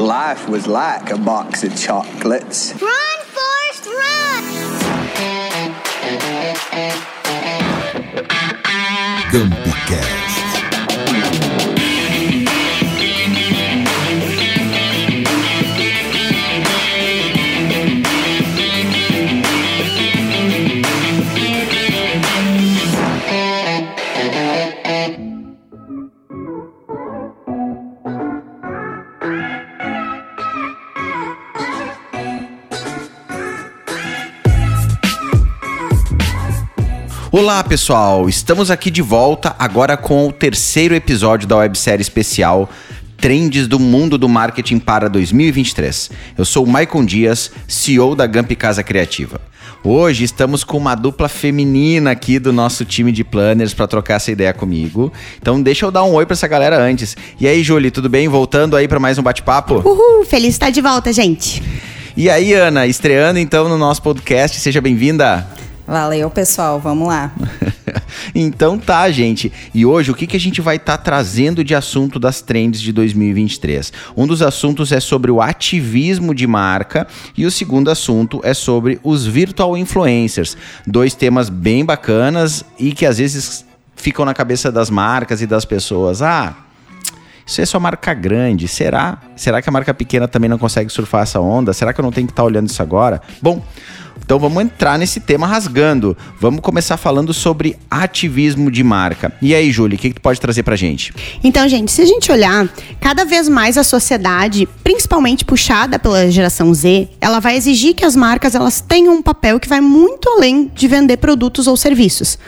Life was like a box of chocolates. Run, Forrest, run! Campicast. Olá pessoal, estamos aqui de volta agora com o terceiro episódio da websérie especial Trends do Mundo do Marketing para 2023. Eu sou o Maicon Dias, CEO da Gamp Casa Criativa. Hoje estamos com uma dupla feminina aqui do nosso time de planners para trocar essa ideia comigo. Então deixa eu dar um oi para essa galera antes. E aí, Julie, tudo bem? Voltando aí para mais um bate-papo? Uhul, feliz de estar de volta, gente. E aí, Ana, estreando então no nosso podcast, seja bem-vinda. Valeu, pessoal. Vamos lá. então tá, gente. E hoje o que, que a gente vai estar trazendo de assunto das trends de 2023? Um dos assuntos é sobre o ativismo de marca e o segundo assunto é sobre os virtual influencers. Dois temas bem bacanas e que às vezes ficam na cabeça das marcas e das pessoas. Ah, isso é só marca grande. Será? Será que a marca pequena também não consegue surfar essa onda? Será que eu não tenho que estar olhando isso agora? Bom, então vamos entrar nesse tema rasgando. Vamos começar falando sobre ativismo de marca. E aí, Júlia, o que, que tu pode trazer pra gente? Então, gente, se a gente olhar, cada vez mais a sociedade, principalmente puxada pela geração Z, ela vai exigir que as marcas elas tenham um papel que vai muito além de vender produtos ou serviços.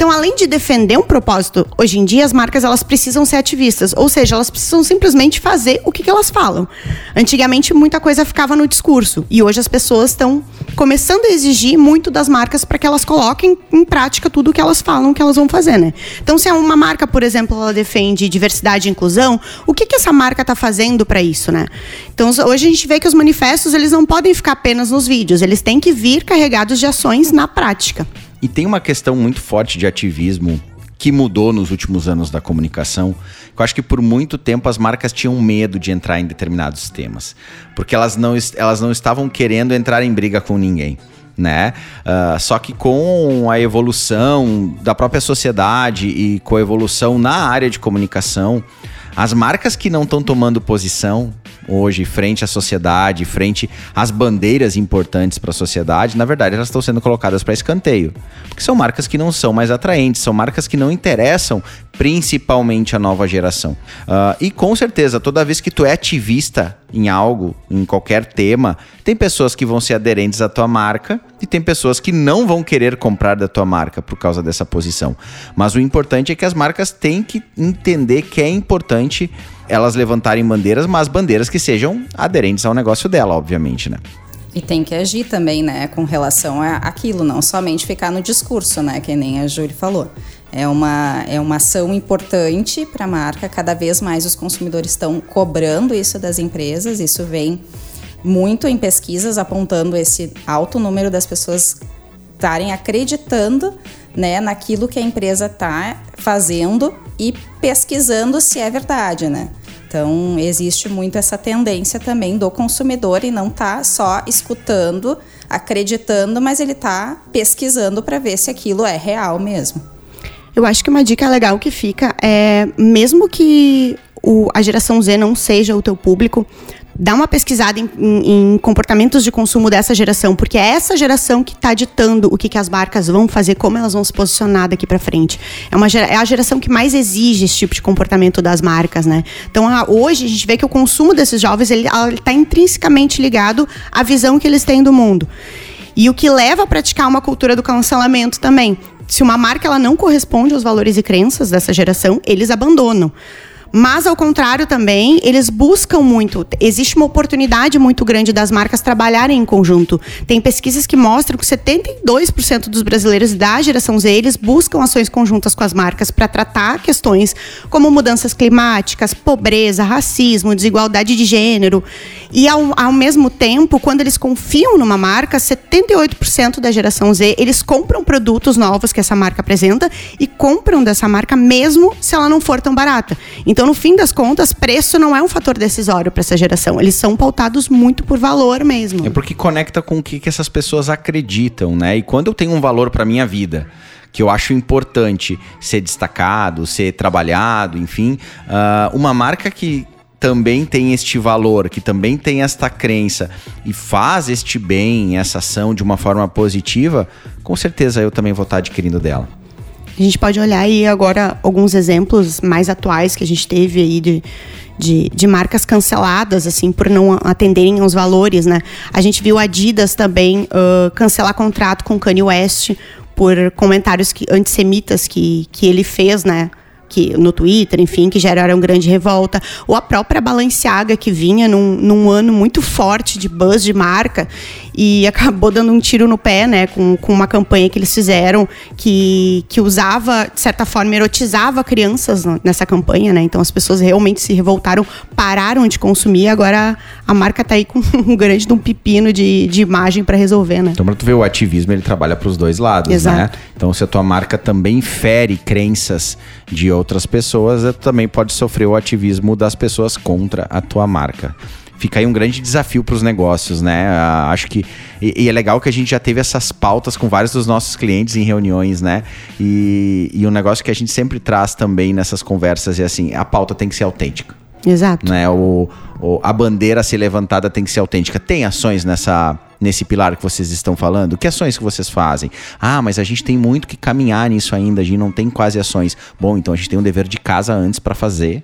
Então, além de defender um propósito, hoje em dia as marcas elas precisam ser ativistas, ou seja, elas precisam simplesmente fazer o que, que elas falam. Antigamente muita coisa ficava no discurso e hoje as pessoas estão começando a exigir muito das marcas para que elas coloquem em prática tudo o que elas falam que elas vão fazer, né? Então, se uma marca, por exemplo, ela defende diversidade e inclusão, o que, que essa marca está fazendo para isso, né? Então, hoje a gente vê que os manifestos eles não podem ficar apenas nos vídeos, eles têm que vir carregados de ações na prática. E tem uma questão muito forte de ativismo que mudou nos últimos anos da comunicação. Eu acho que por muito tempo as marcas tinham medo de entrar em determinados temas, porque elas não, elas não estavam querendo entrar em briga com ninguém. Né? Uh, só que com a evolução da própria sociedade e com a evolução na área de comunicação, as marcas que não estão tomando posição hoje frente à sociedade, frente às bandeiras importantes para a sociedade, na verdade elas estão sendo colocadas para escanteio. Porque são marcas que não são mais atraentes, são marcas que não interessam principalmente a nova geração. Uh, e com certeza, toda vez que tu é ativista em algo, em qualquer tema, tem pessoas que vão ser aderentes à tua marca e tem pessoas que não vão querer comprar da tua marca por causa dessa posição. Mas o importante é que as marcas têm que entender que é importante elas levantarem bandeiras, mas bandeiras que sejam aderentes ao negócio dela, obviamente, né? E tem que agir também, né, com relação a aquilo, não somente ficar no discurso, né, que nem a Júlia falou. É uma, é uma ação importante para a marca, cada vez mais os consumidores estão cobrando isso das empresas, isso vem muito em pesquisas apontando esse alto número das pessoas estarem acreditando né, naquilo que a empresa está fazendo e pesquisando se é verdade, né? Então, existe muito essa tendência também do consumidor e não tá só escutando, acreditando, mas ele tá pesquisando para ver se aquilo é real mesmo. Eu acho que uma dica legal que fica é, mesmo que o, a geração Z não seja o teu público, dá uma pesquisada em, em, em, comportamentos de consumo dessa geração, porque é essa geração que está ditando o que, que as marcas vão fazer, como elas vão se posicionar daqui para frente. É, uma, é a geração que mais exige esse tipo de comportamento das marcas, né? Então, a, hoje a gente vê que o consumo desses jovens ele está intrinsecamente ligado à visão que eles têm do mundo. E o que leva a praticar uma cultura do cancelamento também. Se uma marca ela não corresponde aos valores e crenças dessa geração, eles abandonam. Mas, ao contrário, também, eles buscam muito. Existe uma oportunidade muito grande das marcas trabalharem em conjunto. Tem pesquisas que mostram que 72% dos brasileiros da geração Z eles buscam ações conjuntas com as marcas para tratar questões como mudanças climáticas, pobreza, racismo, desigualdade de gênero. E ao, ao mesmo tempo, quando eles confiam numa marca, 78% da geração Z, eles compram produtos novos que essa marca apresenta e compram dessa marca mesmo se ela não for tão barata. Então, no fim das contas, preço não é um fator decisório para essa geração. Eles são pautados muito por valor mesmo. É porque conecta com o que, que essas pessoas acreditam, né? E quando eu tenho um valor para minha vida, que eu acho importante ser destacado, ser trabalhado, enfim, uh, uma marca que também tem este valor, que também tem esta crença e faz este bem, essa ação de uma forma positiva, com certeza eu também vou estar adquirindo dela. A gente pode olhar aí agora alguns exemplos mais atuais que a gente teve aí de, de, de, marcas canceladas, assim, por não atenderem aos valores, né? A gente viu a Adidas também uh, cancelar contrato com Kanye West por comentários que, antissemitas que, que ele fez, né? Que no Twitter, enfim, que geraram grande revolta, ou a própria Balenciaga que vinha num, num ano muito forte de buzz de marca e acabou dando um tiro no pé, né, com, com uma campanha que eles fizeram que, que usava, de certa forma, erotizava crianças nessa campanha, né, então as pessoas realmente se revoltaram, pararam de consumir, agora a marca tá aí com um grande de um pepino de, de imagem para resolver, né. Então, pra tu ver, o ativismo, ele trabalha para os dois lados, né? Exato. né, então se a tua marca também fere crenças de outras pessoas, tu também pode sofrer o ativismo das pessoas contra a tua marca fica aí um grande desafio para os negócios, né? Uh, acho que. E, e, é legal que a gente já teve essas pautas com vários dos nossos clientes em reuniões, né? E, e um negócio que a gente sempre traz também nessas conversas é assim: a pauta tem que ser autêntica. Exato. Né? O, o, a bandeira a ser levantada tem que ser autêntica. Tem ações nessa nesse pilar que vocês estão falando? Que ações que vocês fazem? Ah, mas a gente tem muito que caminhar nisso ainda, a gente não tem quase ações. Bom, então a gente tem um dever de casa antes para fazer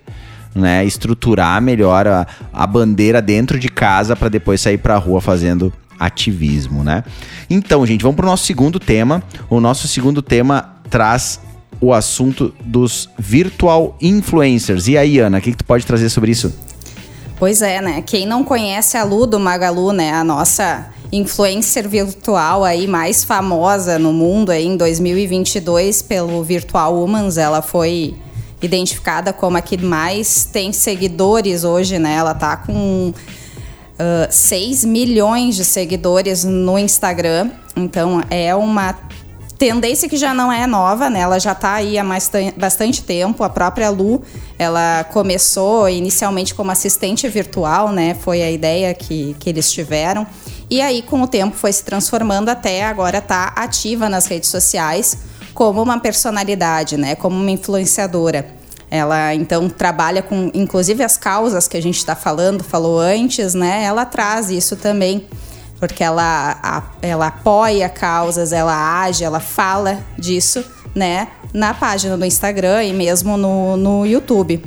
né, estruturar melhor a, a bandeira dentro de casa para depois sair para a rua fazendo ativismo, né? Então, gente, vamos para o nosso segundo tema. O nosso segundo tema traz o assunto dos virtual influencers. E aí, Ana, o que, que tu pode trazer sobre isso? Pois é, né? Quem não conhece a Lu do Magalu, né? A nossa influencer virtual aí mais famosa no mundo aí em 2022 pelo Virtual Humans, ela foi identificada como a que mais tem seguidores hoje, né? Ela tá com uh, 6 milhões de seguidores no Instagram. Então é uma tendência que já não é nova, né? Ela já está aí há mais bastante tempo. A própria Lu, ela começou inicialmente como assistente virtual, né? Foi a ideia que, que eles tiveram. E aí, com o tempo, foi se transformando até agora tá ativa nas redes sociais como uma personalidade, né? Como uma influenciadora. Ela então trabalha com, inclusive as causas que a gente está falando, falou antes, né? Ela traz isso também, porque ela, a, ela apoia causas, ela age, ela fala disso, né? Na página do Instagram e mesmo no, no YouTube.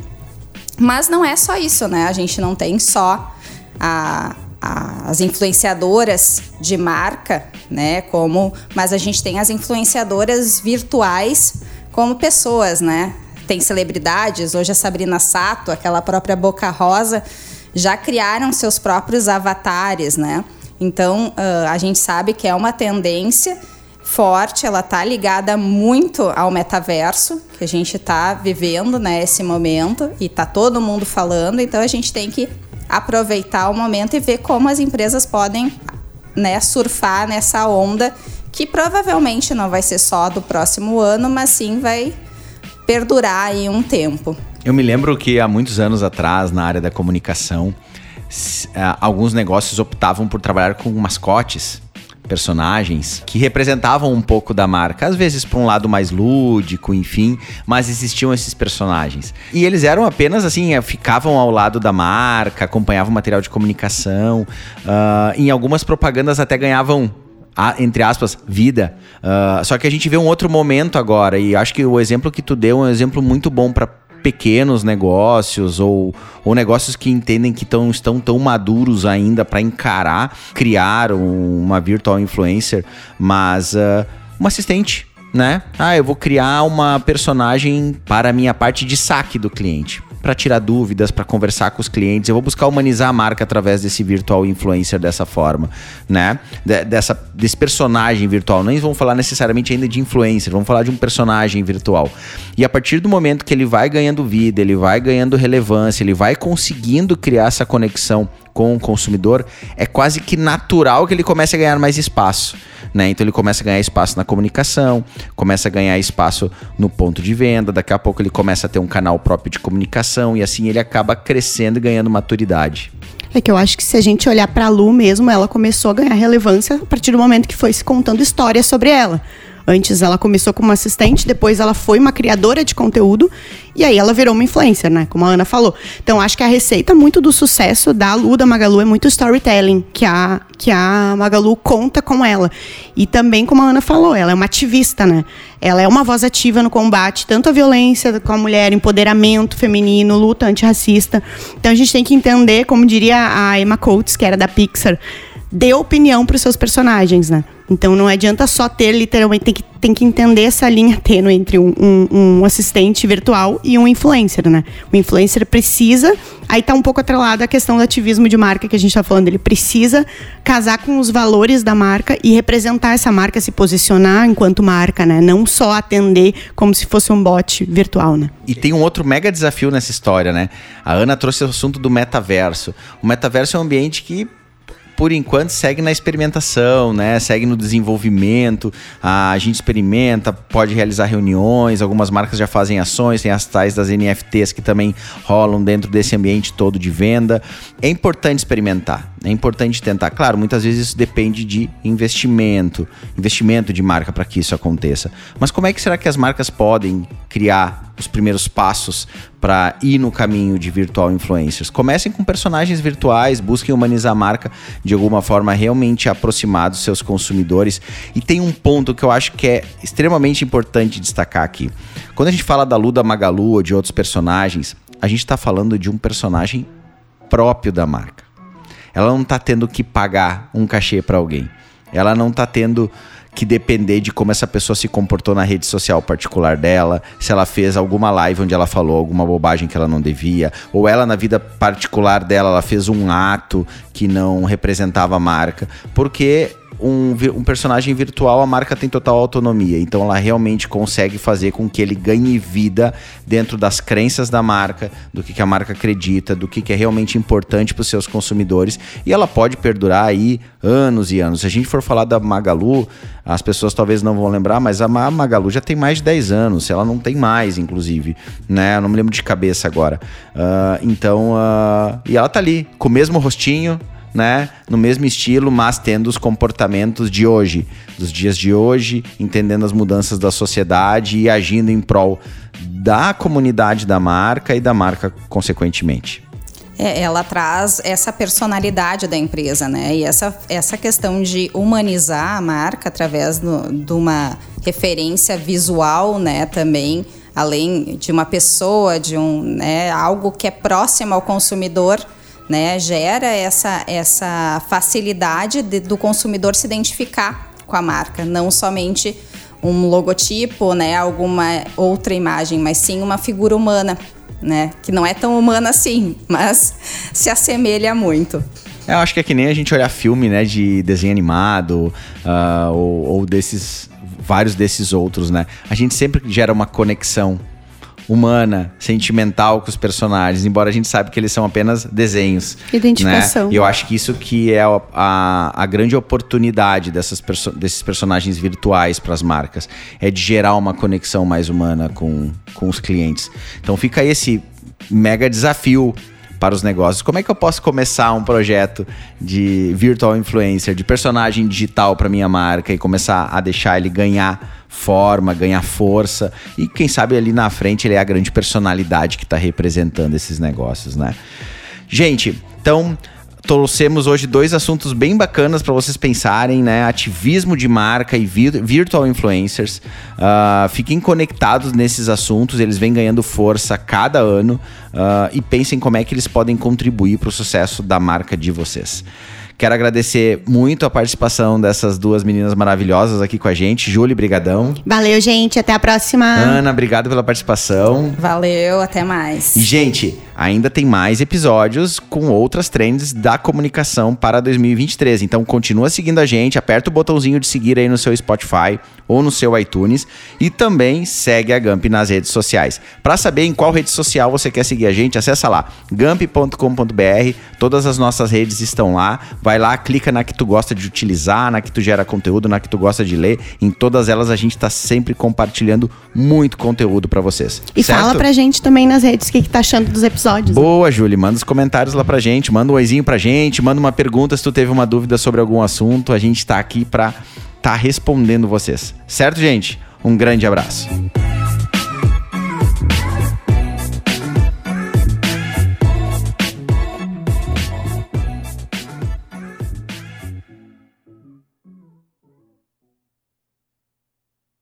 Mas não é só isso, né? A gente não tem só a, as influenciadoras de marca, né? Como, mas a gente tem as influenciadoras virtuais como pessoas, né? Tem celebridades, hoje a Sabrina Sato, aquela própria Boca Rosa, já criaram seus próprios avatares, né? Então uh, a gente sabe que é uma tendência forte, ela tá ligada muito ao metaverso que a gente está vivendo né, momento e tá todo mundo falando, então a gente tem que aproveitar o momento e ver como as empresas podem né, surfar nessa onda que provavelmente não vai ser só do próximo ano, mas sim vai perdurar aí um tempo. Eu me lembro que há muitos anos atrás, na área da comunicação, alguns negócios optavam por trabalhar com mascotes personagens que representavam um pouco da marca, às vezes para um lado mais lúdico, enfim, mas existiam esses personagens. E eles eram apenas assim, eh, ficavam ao lado da marca, acompanhavam material de comunicação, uh, em algumas propagandas até ganhavam entre aspas, vida. Uh, só que a gente vê um outro momento agora, e acho que o exemplo que tu deu é um exemplo muito bom para pequenos negócios ou, ou negócios que entendem que tão, estão tão maduros ainda para encarar, criar um, uma virtual influencer, mas uh, uma assistente. Né? Ah, eu vou criar uma personagem para a minha parte de saque do cliente para tirar dúvidas, para conversar com os clientes. Eu vou buscar humanizar a marca através desse virtual influencer dessa forma, né? De, dessa, desse personagem virtual. Nem vamos falar necessariamente ainda de influencer, vamos falar de um personagem virtual. E a partir do momento que ele vai ganhando vida, ele vai ganhando relevância, ele vai conseguindo criar essa conexão com o consumidor, é quase que natural que ele comece a ganhar mais espaço. Né? Então ele começa a ganhar espaço na comunicação, começa a ganhar espaço no ponto de venda, daqui a pouco ele começa a ter um canal próprio de comunicação e assim ele acaba crescendo e ganhando maturidade. É que eu acho que se a gente olhar para a Lu mesmo, ela começou a ganhar relevância a partir do momento que foi se contando histórias sobre ela. Antes ela começou como assistente, depois ela foi uma criadora de conteúdo e aí ela virou uma influencer, né? Como a Ana falou. Então acho que a receita muito do sucesso da Lu, da Magalu, é muito storytelling que a, que a Magalu conta com ela. E também, como a Ana falou, ela é uma ativista, né? Ela é uma voz ativa no combate, tanto à violência com a mulher, empoderamento feminino, luta antirracista. Então a gente tem que entender, como diria a Emma Coates, que era da Pixar, dê opinião para os seus personagens, né? Então não adianta só ter, literalmente, tem que, tem que entender essa linha tênue entre um, um, um, assistente virtual e um influencer, né? O influencer precisa, aí tá um pouco atrelado a questão do ativismo de marca que a gente tá falando, ele precisa casar com os valores da marca e representar essa marca, se posicionar enquanto marca, né? Não só atender como se fosse um bot virtual, né? E tem um outro mega desafio nessa história, né? A Ana trouxe o assunto do metaverso. O metaverso é um ambiente que por enquanto segue na experimentação, né? Segue no desenvolvimento. A gente experimenta, pode realizar reuniões, algumas marcas já fazem ações, tem as tais das NFTs que também rolam dentro desse ambiente todo de venda. É importante experimentar, é importante tentar. Claro, muitas vezes isso depende de investimento, investimento de marca para que isso aconteça. Mas como é que será que as marcas podem criar os primeiros passos para ir no caminho de virtual influencers. Comecem com personagens virtuais, busquem humanizar a marca de alguma forma realmente aproximar dos seus consumidores. E tem um ponto que eu acho que é extremamente importante destacar aqui. Quando a gente fala da Luda Magalu ou de outros personagens, a gente está falando de um personagem próprio da marca. Ela não está tendo que pagar um cachê para alguém. Ela não está tendo que depender de como essa pessoa se comportou na rede social particular dela, se ela fez alguma live onde ela falou alguma bobagem que ela não devia, ou ela na vida particular dela ela fez um ato que não representava a marca, porque um, um, personagem virtual, a marca tem total autonomia. Então ela realmente consegue fazer com que ele ganhe vida dentro das crenças da marca, do que, que a marca acredita, do que, que é realmente importante para os seus consumidores. E ela pode perdurar aí anos e anos. Se a gente for falar da Magalu, as pessoas talvez não vão lembrar, mas a Magalu já tem mais de 10 anos. Ela não tem mais, inclusive. Né? Eu não me lembro de cabeça agora. Uh, então, uh, e ela tá ali, com o mesmo rostinho né, no mesmo estilo, mas tendo os comportamentos de hoje, dos dias de hoje, entendendo as mudanças da sociedade e agindo em prol da comunidade da marca e da marca consequentemente. É, ela traz essa personalidade da empresa, né? E essa, essa questão de humanizar a marca através de uma referência visual, né? Também, além de uma pessoa, de um, né? algo que é próximo ao consumidor, né, gera essa, essa facilidade de, do consumidor se identificar com a marca, não somente um logotipo, né, alguma outra imagem, mas sim uma figura humana, né, que não é tão humana assim, mas se assemelha muito. É, eu acho que é que nem a gente olhar filme, né, de desenho animado uh, ou, ou desses vários desses outros, né? A gente sempre gera uma conexão humana, sentimental com os personagens, embora a gente saiba que eles são apenas desenhos. Identificação. Né? E eu acho que isso que é a, a, a grande oportunidade dessas perso desses personagens virtuais para as marcas, é de gerar uma conexão mais humana com, com os clientes. Então fica esse mega desafio para os negócios. Como é que eu posso começar um projeto de virtual influencer, de personagem digital para minha marca e começar a deixar ele ganhar forma, ganhar força e quem sabe ali na frente ele é a grande personalidade que está representando esses negócios, né? Gente, então trouxemos hoje dois assuntos bem bacanas para vocês pensarem, né? Ativismo de marca e virtual influencers. Uh, fiquem conectados nesses assuntos, eles vêm ganhando força cada ano uh, e pensem como é que eles podem contribuir para o sucesso da marca de vocês. Quero agradecer muito a participação dessas duas meninas maravilhosas aqui com a gente. Júlia, brigadão. Valeu, gente. Até a próxima. Ana, obrigado pela participação. Valeu, até mais. E, gente, ainda tem mais episódios com outras trends da comunicação para 2023. Então, continua seguindo a gente, aperta o botãozinho de seguir aí no seu Spotify ou no seu iTunes e também segue a Gamp nas redes sociais. Para saber em qual rede social você quer seguir a gente, acessa lá gamp.com.br. Todas as nossas redes estão lá. Vai lá, clica na que tu gosta de utilizar, na que tu gera conteúdo, na que tu gosta de ler. Em todas elas a gente está sempre compartilhando muito conteúdo para vocês. E certo? fala pra gente também nas redes o que, que tá achando dos episódios. Boa, Júlia. Manda os comentários lá pra gente. Manda um oizinho pra gente. Manda uma pergunta se tu teve uma dúvida sobre algum assunto. A gente tá aqui pra tá respondendo vocês. Certo, gente? Um grande abraço.